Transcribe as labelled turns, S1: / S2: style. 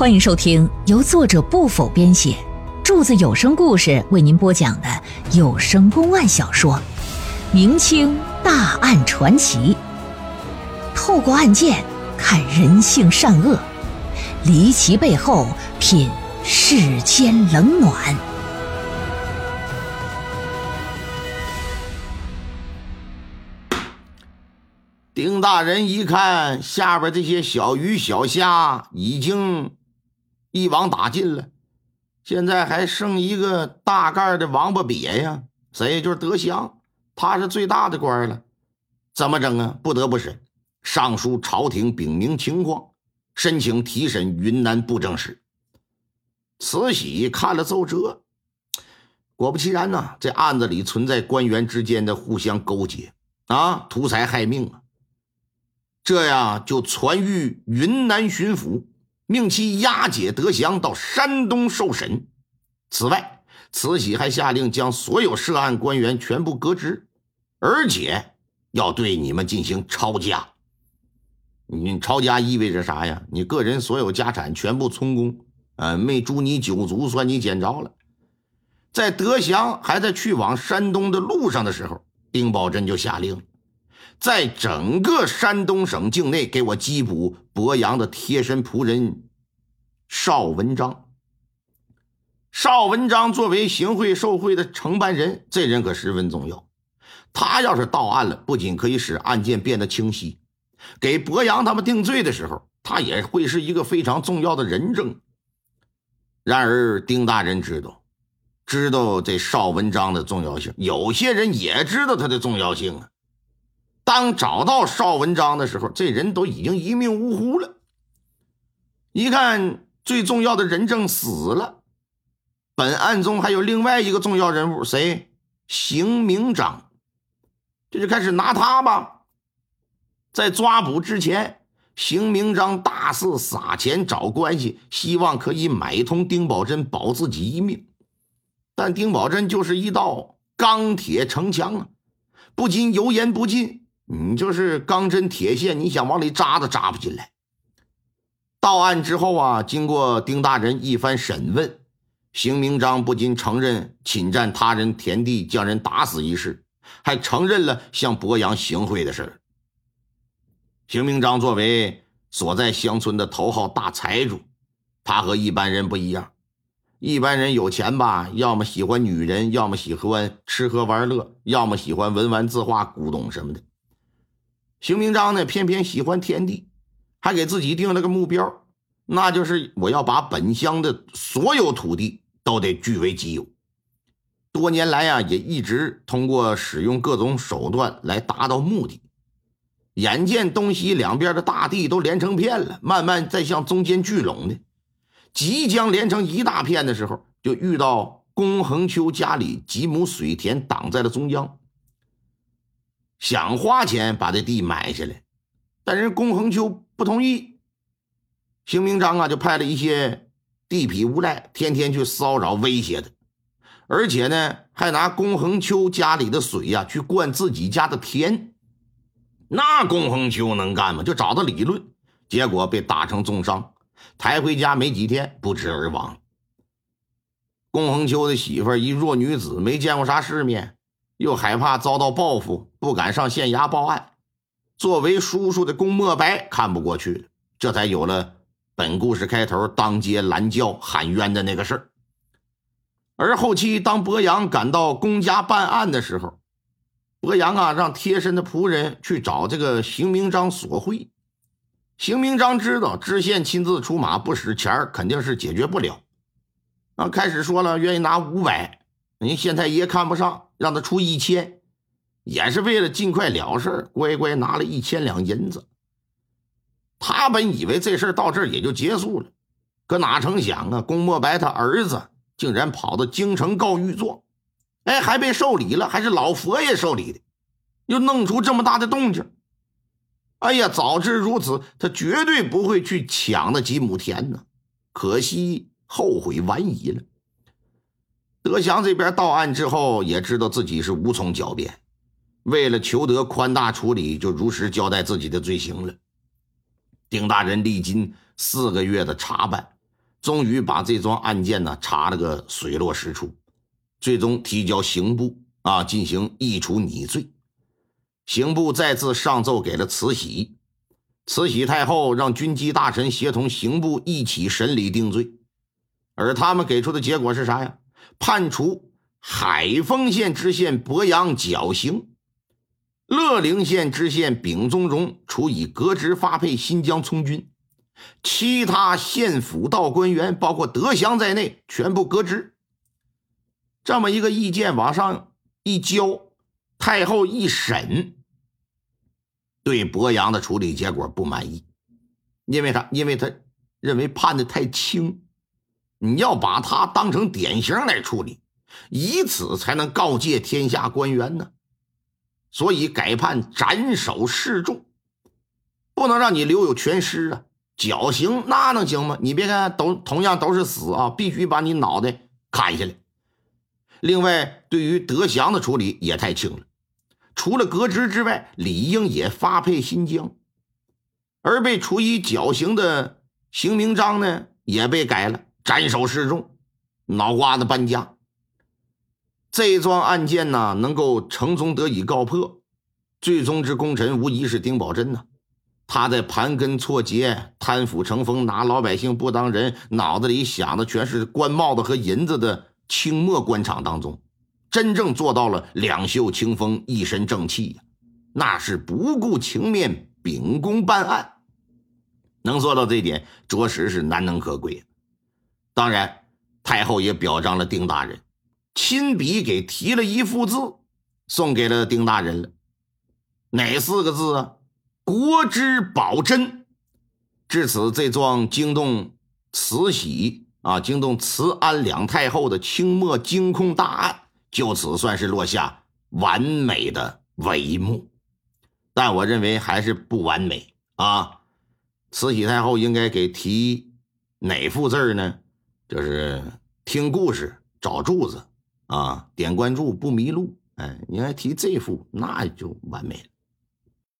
S1: 欢迎收听由作者不否编写，柱子有声故事为您播讲的有声公案小说《明清大案传奇》，透过案件看人性善恶，离奇背后品世间冷暖。
S2: 丁大人一看下边这些小鱼小虾已经一网打尽了，现在还剩一个大盖的王八瘪呀，谁就是德祥，他是最大的官了，怎么整啊？不得不审，上书朝廷禀明情况，申请提审云南布政使。慈禧看了奏折，果不其然呐，这案子里存在官员之间的互相勾结啊，图财害命啊。这样就传谕云南巡抚，命其押解德祥到山东受审。此外，慈禧还下令将所有涉案官员全部革职，而且要对你们进行抄家。你抄家意味着啥呀？你个人所有家产全部充公，呃，没诛你九族，算你捡着了。在德祥还在去往山东的路上的时候，丁宝桢就下令。在整个山东省境内，给我缉捕博阳的贴身仆人邵文章。邵文章作为行贿受贿的承办人，这人可十分重要。他要是到案了，不仅可以使案件变得清晰，给博洋他们定罪的时候，他也会是一个非常重要的人证。然而，丁大人知道，知道这邵文章的重要性，有些人也知道他的重要性啊。当找到邵文章的时候，这人都已经一命呜呼了。一看最重要的人证死了，本案中还有另外一个重要人物，谁？邢明章。这就开始拿他吧。在抓捕之前，邢明章大肆撒钱找关系，希望可以买通丁宝珍，保自己一命。但丁宝珍就是一道钢铁城墙啊，不仅油盐不进。你就是钢针铁线，你想往里扎都扎不进来。到案之后啊，经过丁大人一番审问，邢明章不仅承认侵占他人田地、将人打死一事，还承认了向博阳行贿的事邢明章作为所在乡村的头号大财主，他和一般人不一样。一般人有钱吧，要么喜欢女人，要么喜欢吃喝玩乐，要么喜欢文玩字画、古董什么的。邢明章呢，偏偏喜欢田地，还给自己定了个目标，那就是我要把本乡的所有土地都得据为己有。多年来呀，也一直通过使用各种手段来达到目的。眼见东西两边的大地都连成片了，慢慢在向中间聚拢的，即将连成一大片的时候，就遇到龚恒秋家里几亩水田挡在了中央。想花钱把这地买下来，但是龚恒秋不同意。邢明章啊，就派了一些地痞无赖，天天去骚扰威胁他，而且呢，还拿龚恒秋家里的水呀去灌自己家的田。那龚恒秋能干吗？就找他理论，结果被打成重伤，抬回家没几天不治而亡。龚恒秋的媳妇一弱女子，没见过啥世面。又害怕遭到报复，不敢上县衙报案。作为叔叔的龚墨白看不过去了，这才有了本故事开头当街拦轿喊冤的那个事儿。而后期当博阳赶到龚家办案的时候，博阳啊让贴身的仆人去找这个邢明章索贿。邢明章知道知县亲自出马不使钱肯定是解决不了，啊，开始说了愿意拿五百，人县太爷看不上。让他出一千，也是为了尽快了事乖乖拿了一千两银子。他本以为这事到这儿也就结束了，可哪成想啊，龚墨白他儿子竟然跑到京城告御状，哎，还被受理了，还是老佛爷受理的，又弄出这么大的动静。哎呀，早知如此，他绝对不会去抢那几亩田呢。可惜后悔晚矣了。德祥这边到案之后，也知道自己是无从狡辩，为了求得宽大处理，就如实交代自己的罪行了。丁大人历经四个月的查办，终于把这桩案件呢查了个水落石出，最终提交刑部啊进行议处拟罪。刑部再次上奏给了慈禧，慈禧太后让军机大臣协同刑部一起审理定罪，而他们给出的结果是啥呀？判处海丰县知县博阳绞刑，乐陵县知县丙宗荣处以革职发配新疆从军。其他县府道官员，包括德祥在内，全部革职。这么一个意见往上一交，太后一审，对博洋的处理结果不满意，因为他因为他认为判的太轻，你要把他当成典型来处理，以此才能告诫天下官员呢。所以改判斩首示众，不能让你留有全尸啊。绞刑那能行吗？你别看都同样都是死啊，必须把你脑袋砍下来。另外，对于德祥的处理也太轻了，除了革职之外，理应也发配新疆。而被处以绞刑的刑名章呢，也被改了，斩首示众，脑瓜子搬家。这桩案件呢，能够成功得以告破，最终之功臣无疑是丁宝桢呐。他在盘根错节、贪腐成风、拿老百姓不当人，脑子里想的全是官帽子和银子的清末官场当中，真正做到了两袖清风、一身正气呀！那是不顾情面、秉公办案，能做到这点，着实是难能可贵。当然，太后也表彰了丁大人，亲笔给题了一幅字，送给了丁大人了。哪四个字啊？国之宝珍，至此，这桩惊动慈禧啊、惊动慈安两太后的清末惊空大案，就此算是落下完美的帷幕。但我认为还是不完美啊！慈禧太后应该给提哪副字呢？就是听故事找柱子啊，点关注不迷路。哎，你还提这副，那就完美了。